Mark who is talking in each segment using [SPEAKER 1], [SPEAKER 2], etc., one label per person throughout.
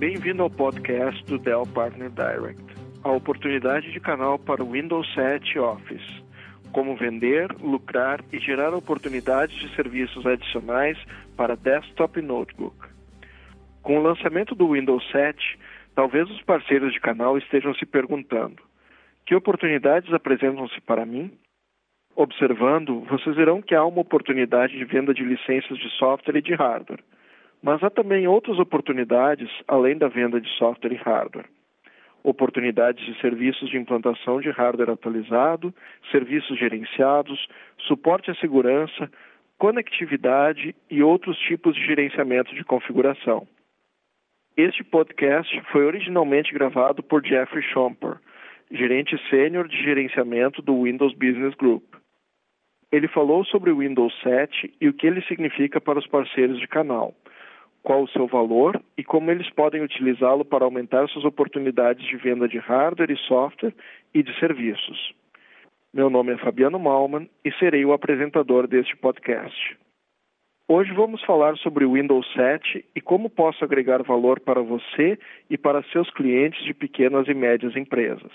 [SPEAKER 1] Bem-vindo ao podcast do Dell Partner Direct, a oportunidade de canal para o Windows 7 Office. Como vender, lucrar e gerar oportunidades de serviços adicionais para desktop e notebook. Com o lançamento do Windows 7, talvez os parceiros de canal estejam se perguntando: que oportunidades apresentam-se para mim? Observando, vocês verão que há uma oportunidade de venda de licenças de software e de hardware. Mas há também outras oportunidades além da venda de software e hardware. Oportunidades de serviços de implantação de hardware atualizado, serviços gerenciados, suporte à segurança, conectividade e outros tipos de gerenciamento de configuração. Este podcast foi originalmente gravado por Jeffrey Schomper, gerente sênior de gerenciamento do Windows Business Group. Ele falou sobre o Windows 7 e o que ele significa para os parceiros de canal, qual o seu valor e como eles podem utilizá-lo para aumentar suas oportunidades de venda de hardware e software e de serviços. Meu nome é Fabiano Malman e serei o apresentador deste podcast. Hoje vamos falar sobre o Windows 7 e como posso agregar valor para você e para seus clientes de pequenas e médias empresas.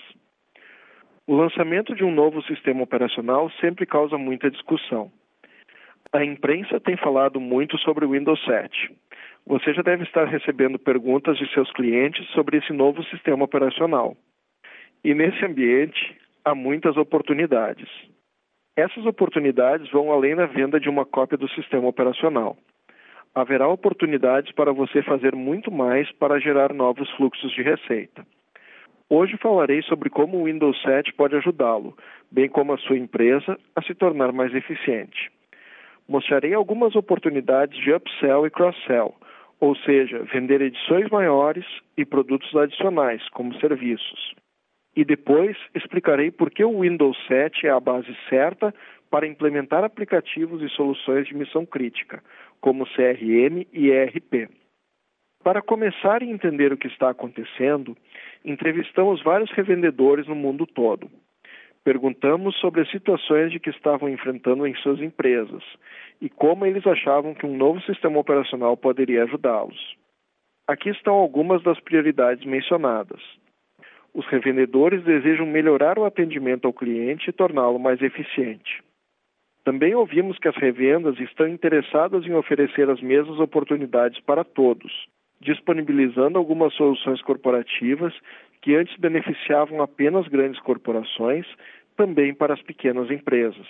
[SPEAKER 1] O lançamento de um novo sistema operacional sempre causa muita discussão. A imprensa tem falado muito sobre o Windows 7. Você já deve estar recebendo perguntas de seus clientes sobre esse novo sistema operacional. E nesse ambiente há muitas oportunidades. Essas oportunidades vão além da venda de uma cópia do sistema operacional. Haverá oportunidades para você fazer muito mais para gerar novos fluxos de receita. Hoje falarei sobre como o Windows 7 pode ajudá-lo, bem como a sua empresa, a se tornar mais eficiente. Mostrarei algumas oportunidades de upsell e cross-sell, ou seja, vender edições maiores e produtos adicionais, como serviços e depois explicarei por que o Windows 7 é a base certa para implementar aplicativos e soluções de missão crítica, como CRM e ERP. Para começar a entender o que está acontecendo, entrevistamos vários revendedores no mundo todo. Perguntamos sobre as situações de que estavam enfrentando em suas empresas e como eles achavam que um novo sistema operacional poderia ajudá-los. Aqui estão algumas das prioridades mencionadas. Os revendedores desejam melhorar o atendimento ao cliente e torná-lo mais eficiente. Também ouvimos que as revendas estão interessadas em oferecer as mesmas oportunidades para todos, disponibilizando algumas soluções corporativas que antes beneficiavam apenas grandes corporações, também para as pequenas empresas.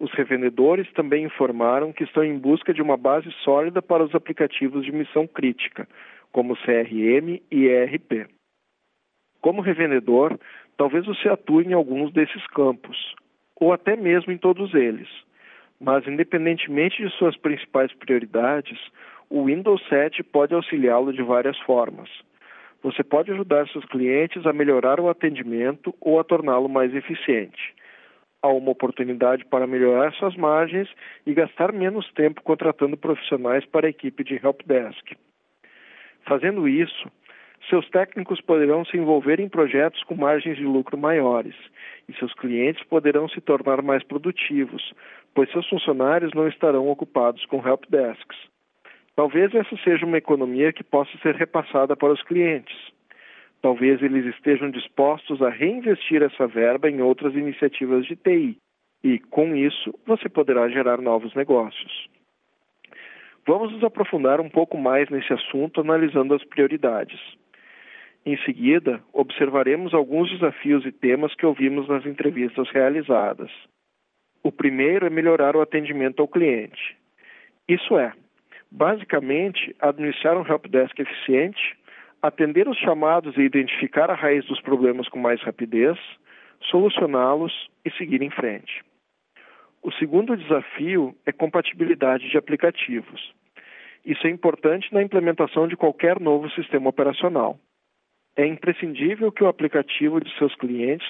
[SPEAKER 1] Os revendedores também informaram que estão em busca de uma base sólida para os aplicativos de missão crítica, como CRM e ERP. Como revendedor, talvez você atue em alguns desses campos, ou até mesmo em todos eles. Mas, independentemente de suas principais prioridades, o Windows 7 pode auxiliá-lo de várias formas. Você pode ajudar seus clientes a melhorar o atendimento ou a torná-lo mais eficiente. Há uma oportunidade para melhorar suas margens e gastar menos tempo contratando profissionais para a equipe de helpdesk. Fazendo isso, seus técnicos poderão se envolver em projetos com margens de lucro maiores e seus clientes poderão se tornar mais produtivos, pois seus funcionários não estarão ocupados com helpdesks. Talvez essa seja uma economia que possa ser repassada para os clientes. Talvez eles estejam dispostos a reinvestir essa verba em outras iniciativas de TI e, com isso, você poderá gerar novos negócios. Vamos nos aprofundar um pouco mais nesse assunto analisando as prioridades. Em seguida, observaremos alguns desafios e temas que ouvimos nas entrevistas realizadas. O primeiro é melhorar o atendimento ao cliente. Isso é, basicamente, administrar um helpdesk eficiente, atender os chamados e identificar a raiz dos problemas com mais rapidez, solucioná-los e seguir em frente. O segundo desafio é compatibilidade de aplicativos. Isso é importante na implementação de qualquer novo sistema operacional é imprescindível que o aplicativo de seus clientes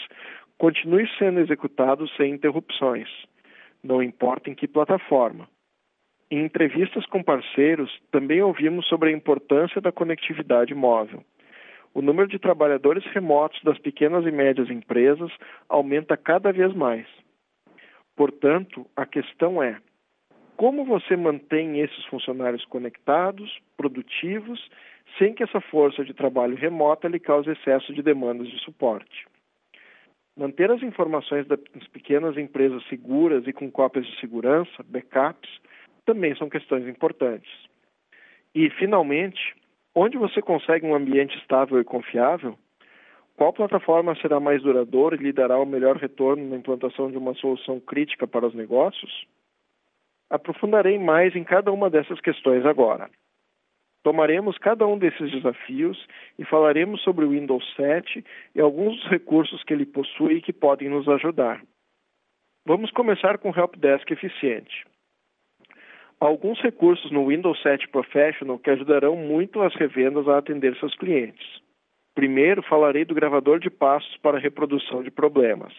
[SPEAKER 1] continue sendo executado sem interrupções, não importa em que plataforma. Em entrevistas com parceiros, também ouvimos sobre a importância da conectividade móvel. O número de trabalhadores remotos das pequenas e médias empresas aumenta cada vez mais. Portanto, a questão é: como você mantém esses funcionários conectados, produtivos, sem que essa força de trabalho remota lhe cause excesso de demandas de suporte. Manter as informações das pequenas empresas seguras e com cópias de segurança, backups, também são questões importantes. E, finalmente, onde você consegue um ambiente estável e confiável, qual plataforma será mais duradoura e lhe dará o melhor retorno na implantação de uma solução crítica para os negócios? Aprofundarei mais em cada uma dessas questões agora. Tomaremos cada um desses desafios e falaremos sobre o Windows 7 e alguns dos recursos que ele possui e que podem nos ajudar. Vamos começar com o Helpdesk eficiente. Alguns recursos no Windows 7 Professional que ajudarão muito as revendas a atender seus clientes. Primeiro, falarei do gravador de passos para reprodução de problemas.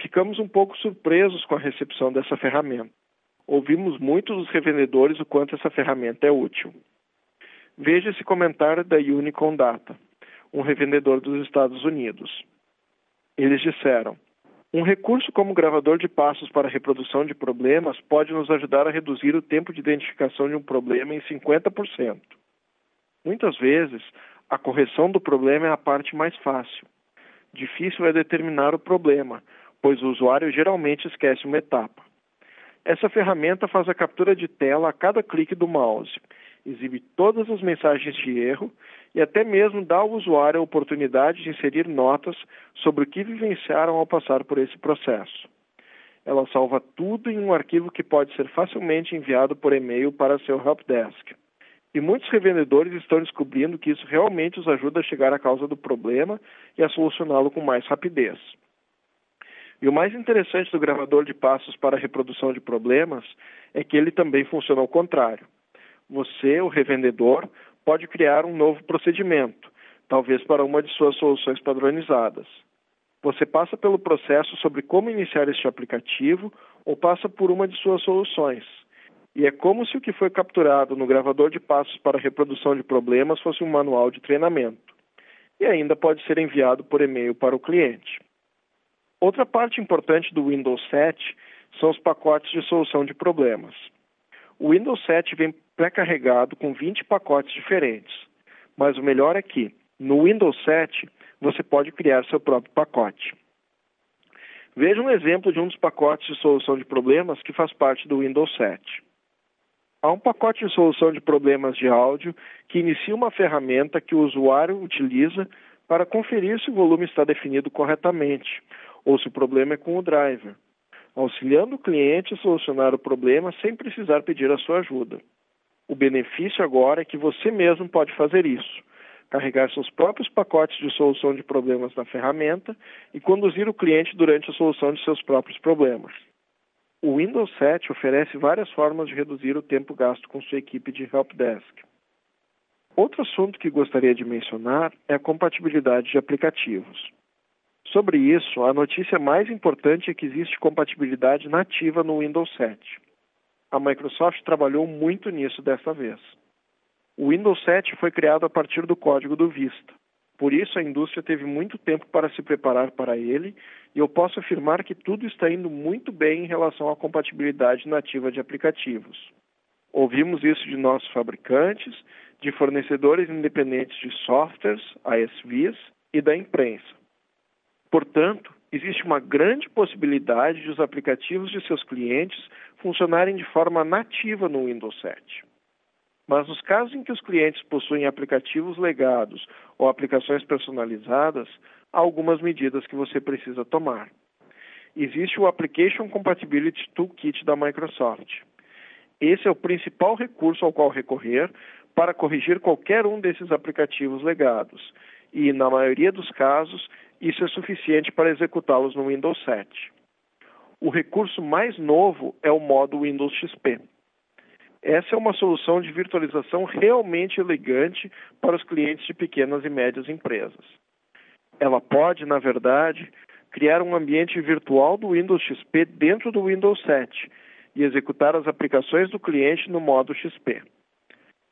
[SPEAKER 1] Ficamos um pouco surpresos com a recepção dessa ferramenta. Ouvimos muito dos revendedores o quanto essa ferramenta é útil. Veja esse comentário da Unicom Data, um revendedor dos Estados Unidos. Eles disseram: um recurso como gravador de passos para reprodução de problemas pode nos ajudar a reduzir o tempo de identificação de um problema em 50%. Muitas vezes, a correção do problema é a parte mais fácil. Difícil é determinar o problema, pois o usuário geralmente esquece uma etapa. Essa ferramenta faz a captura de tela a cada clique do mouse exibe todas as mensagens de erro e até mesmo dá ao usuário a oportunidade de inserir notas sobre o que vivenciaram ao passar por esse processo. Ela salva tudo em um arquivo que pode ser facilmente enviado por e-mail para seu helpdesk. E muitos revendedores estão descobrindo que isso realmente os ajuda a chegar à causa do problema e a solucioná-lo com mais rapidez. E o mais interessante do gravador de passos para reprodução de problemas é que ele também funciona ao contrário você, o revendedor, pode criar um novo procedimento, talvez para uma de suas soluções padronizadas. Você passa pelo processo sobre como iniciar este aplicativo ou passa por uma de suas soluções. E é como se o que foi capturado no gravador de passos para reprodução de problemas fosse um manual de treinamento. E ainda pode ser enviado por e-mail para o cliente. Outra parte importante do Windows 7 são os pacotes de solução de problemas. O Windows 7 vem pré-carregado com 20 pacotes diferentes, mas o melhor é que, no Windows 7, você pode criar seu próprio pacote. Veja um exemplo de um dos pacotes de solução de problemas que faz parte do Windows 7. Há um pacote de solução de problemas de áudio que inicia uma ferramenta que o usuário utiliza para conferir se o volume está definido corretamente ou se o problema é com o driver auxiliando o cliente a solucionar o problema sem precisar pedir a sua ajuda. O benefício agora é que você mesmo pode fazer isso, carregar seus próprios pacotes de solução de problemas na ferramenta e conduzir o cliente durante a solução de seus próprios problemas. O Windows 7 oferece várias formas de reduzir o tempo gasto com sua equipe de helpdesk. Outro assunto que gostaria de mencionar é a compatibilidade de aplicativos. Sobre isso, a notícia mais importante é que existe compatibilidade nativa no Windows 7. A Microsoft trabalhou muito nisso dessa vez. O Windows 7 foi criado a partir do código do Vista. Por isso, a indústria teve muito tempo para se preparar para ele, e eu posso afirmar que tudo está indo muito bem em relação à compatibilidade nativa de aplicativos. Ouvimos isso de nossos fabricantes, de fornecedores independentes de softwares, ASVs, e da imprensa. Portanto, existe uma grande possibilidade de os aplicativos de seus clientes funcionarem de forma nativa no Windows 7. Mas nos casos em que os clientes possuem aplicativos legados ou aplicações personalizadas, há algumas medidas que você precisa tomar. Existe o Application Compatibility Toolkit da Microsoft. Esse é o principal recurso ao qual recorrer para corrigir qualquer um desses aplicativos legados. E, na maioria dos casos, isso é suficiente para executá-los no Windows 7. O recurso mais novo é o modo Windows XP. Essa é uma solução de virtualização realmente elegante para os clientes de pequenas e médias empresas. Ela pode, na verdade, criar um ambiente virtual do Windows XP dentro do Windows 7 e executar as aplicações do cliente no modo XP.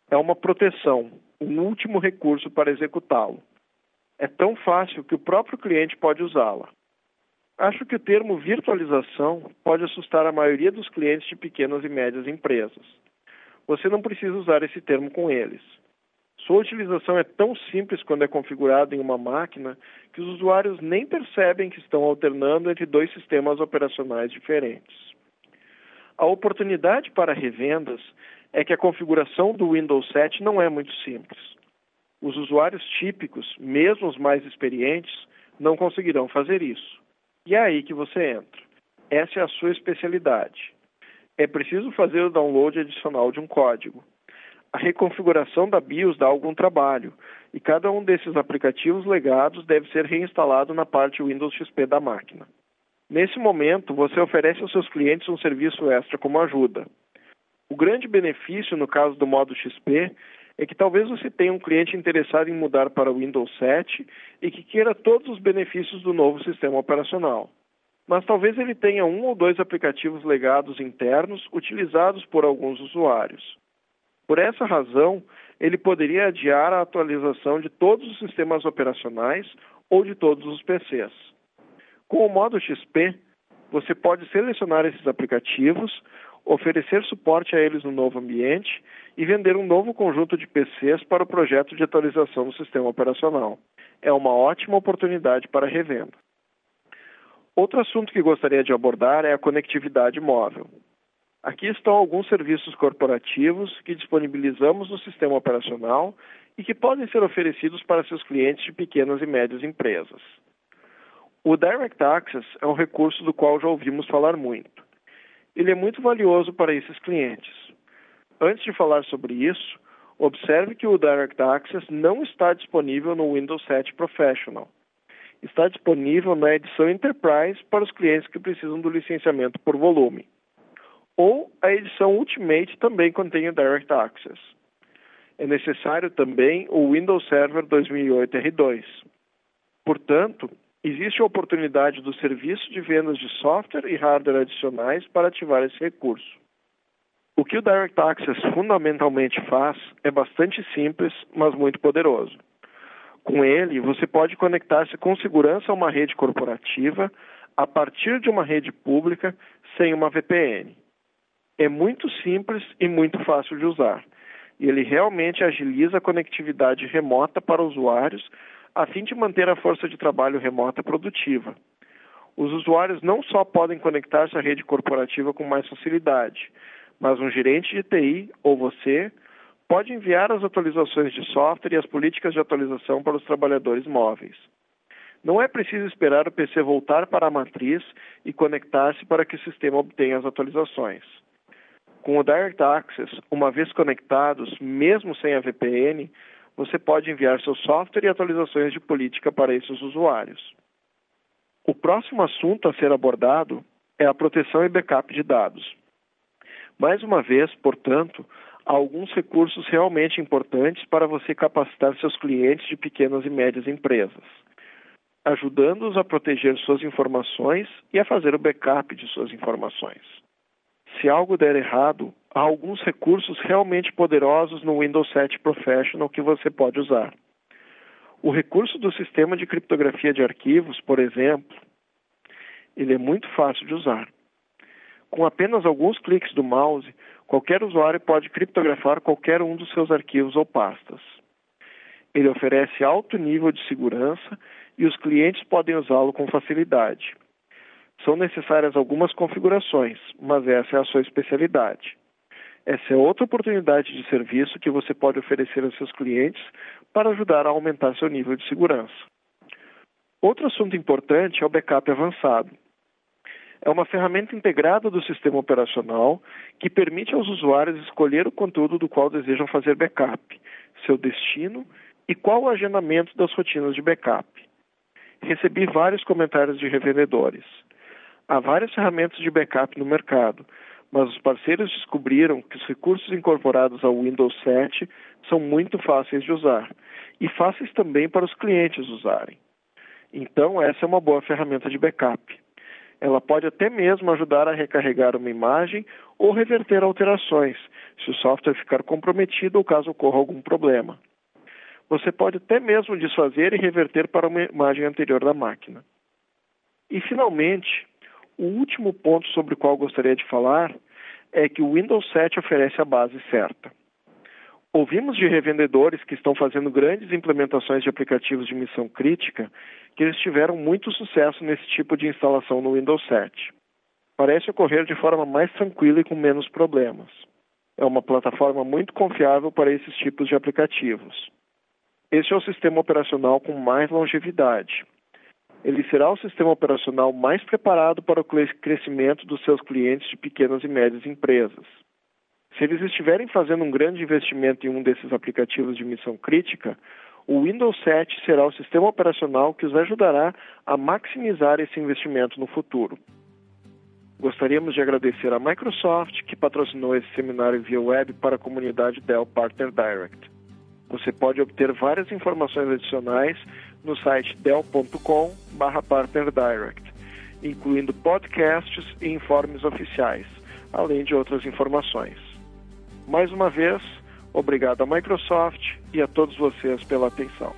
[SPEAKER 1] É uma proteção, um último recurso para executá-lo é tão fácil que o próprio cliente pode usá-la. Acho que o termo virtualização pode assustar a maioria dos clientes de pequenas e médias empresas. Você não precisa usar esse termo com eles. Sua utilização é tão simples quando é configurada em uma máquina que os usuários nem percebem que estão alternando entre dois sistemas operacionais diferentes. A oportunidade para revendas é que a configuração do Windows 7 não é muito simples. Os usuários típicos, mesmo os mais experientes, não conseguirão fazer isso. E é aí que você entra. Essa é a sua especialidade. É preciso fazer o download adicional de um código. A reconfiguração da BIOS dá algum trabalho, e cada um desses aplicativos legados deve ser reinstalado na parte Windows XP da máquina. Nesse momento, você oferece aos seus clientes um serviço extra como ajuda. O grande benefício no caso do modo XP é que talvez você tenha um cliente interessado em mudar para o Windows 7 e que queira todos os benefícios do novo sistema operacional. Mas talvez ele tenha um ou dois aplicativos legados internos utilizados por alguns usuários. Por essa razão, ele poderia adiar a atualização de todos os sistemas operacionais ou de todos os PCs. Com o modo XP, você pode selecionar esses aplicativos, oferecer suporte a eles no novo ambiente e vender um novo conjunto de PCs para o projeto de atualização do sistema operacional. É uma ótima oportunidade para revenda. Outro assunto que gostaria de abordar é a conectividade móvel. Aqui estão alguns serviços corporativos que disponibilizamos no sistema operacional e que podem ser oferecidos para seus clientes de pequenas e médias empresas. O Direct Access é um recurso do qual já ouvimos falar muito. Ele é muito valioso para esses clientes. Antes de falar sobre isso, observe que o Direct Access não está disponível no Windows 7 Professional. Está disponível na edição Enterprise para os clientes que precisam do licenciamento por volume. Ou a edição Ultimate também contém o Direct Access. É necessário também o Windows Server 2008 R2. Portanto, existe a oportunidade do serviço de vendas de software e hardware adicionais para ativar esse recurso. O que o Direct Access fundamentalmente faz é bastante simples, mas muito poderoso. Com ele, você pode conectar-se com segurança a uma rede corporativa a partir de uma rede pública sem uma VPN. É muito simples e muito fácil de usar. E ele realmente agiliza a conectividade remota para usuários a fim de manter a força de trabalho remota produtiva. Os usuários não só podem conectar-se à rede corporativa com mais facilidade, mas um gerente de TI ou você pode enviar as atualizações de software e as políticas de atualização para os trabalhadores móveis. Não é preciso esperar o PC voltar para a matriz e conectar-se para que o sistema obtenha as atualizações. Com o Direct Access, uma vez conectados, mesmo sem a VPN, você pode enviar seu software e atualizações de política para esses usuários. O próximo assunto a ser abordado é a proteção e backup de dados. Mais uma vez, portanto, há alguns recursos realmente importantes para você capacitar seus clientes de pequenas e médias empresas, ajudando-os a proteger suas informações e a fazer o backup de suas informações. Se algo der errado, há alguns recursos realmente poderosos no Windows 7 Professional que você pode usar. O recurso do sistema de criptografia de arquivos, por exemplo, ele é muito fácil de usar. Com apenas alguns cliques do mouse, qualquer usuário pode criptografar qualquer um dos seus arquivos ou pastas. Ele oferece alto nível de segurança e os clientes podem usá-lo com facilidade. São necessárias algumas configurações, mas essa é a sua especialidade. Essa é outra oportunidade de serviço que você pode oferecer aos seus clientes para ajudar a aumentar seu nível de segurança. Outro assunto importante é o backup avançado é uma ferramenta integrada do sistema operacional que permite aos usuários escolher o conteúdo do qual desejam fazer backup, seu destino e qual o agendamento das rotinas de backup. Recebi vários comentários de revendedores. Há várias ferramentas de backup no mercado, mas os parceiros descobriram que os recursos incorporados ao Windows 7 são muito fáceis de usar e fáceis também para os clientes usarem. Então, essa é uma boa ferramenta de backup. Ela pode até mesmo ajudar a recarregar uma imagem ou reverter alterações, se o software ficar comprometido ou caso ocorra algum problema. Você pode até mesmo desfazer e reverter para uma imagem anterior da máquina. E, finalmente, o último ponto sobre o qual gostaria de falar é que o Windows 7 oferece a base certa. Ouvimos de revendedores que estão fazendo grandes implementações de aplicativos de missão crítica que eles tiveram muito sucesso nesse tipo de instalação no Windows 7. Parece ocorrer de forma mais tranquila e com menos problemas. É uma plataforma muito confiável para esses tipos de aplicativos. Este é o sistema operacional com mais longevidade. Ele será o sistema operacional mais preparado para o crescimento dos seus clientes de pequenas e médias empresas. Se eles estiverem fazendo um grande investimento em um desses aplicativos de missão crítica, o Windows 7 será o sistema operacional que os ajudará a maximizar esse investimento no futuro. Gostaríamos de agradecer à Microsoft que patrocinou esse seminário via web para a comunidade Dell Partner Direct. Você pode obter várias informações adicionais no site dell.com/partnerdirect, incluindo podcasts e informes oficiais, além de outras informações. Mais uma vez, obrigado à Microsoft e a todos vocês pela atenção.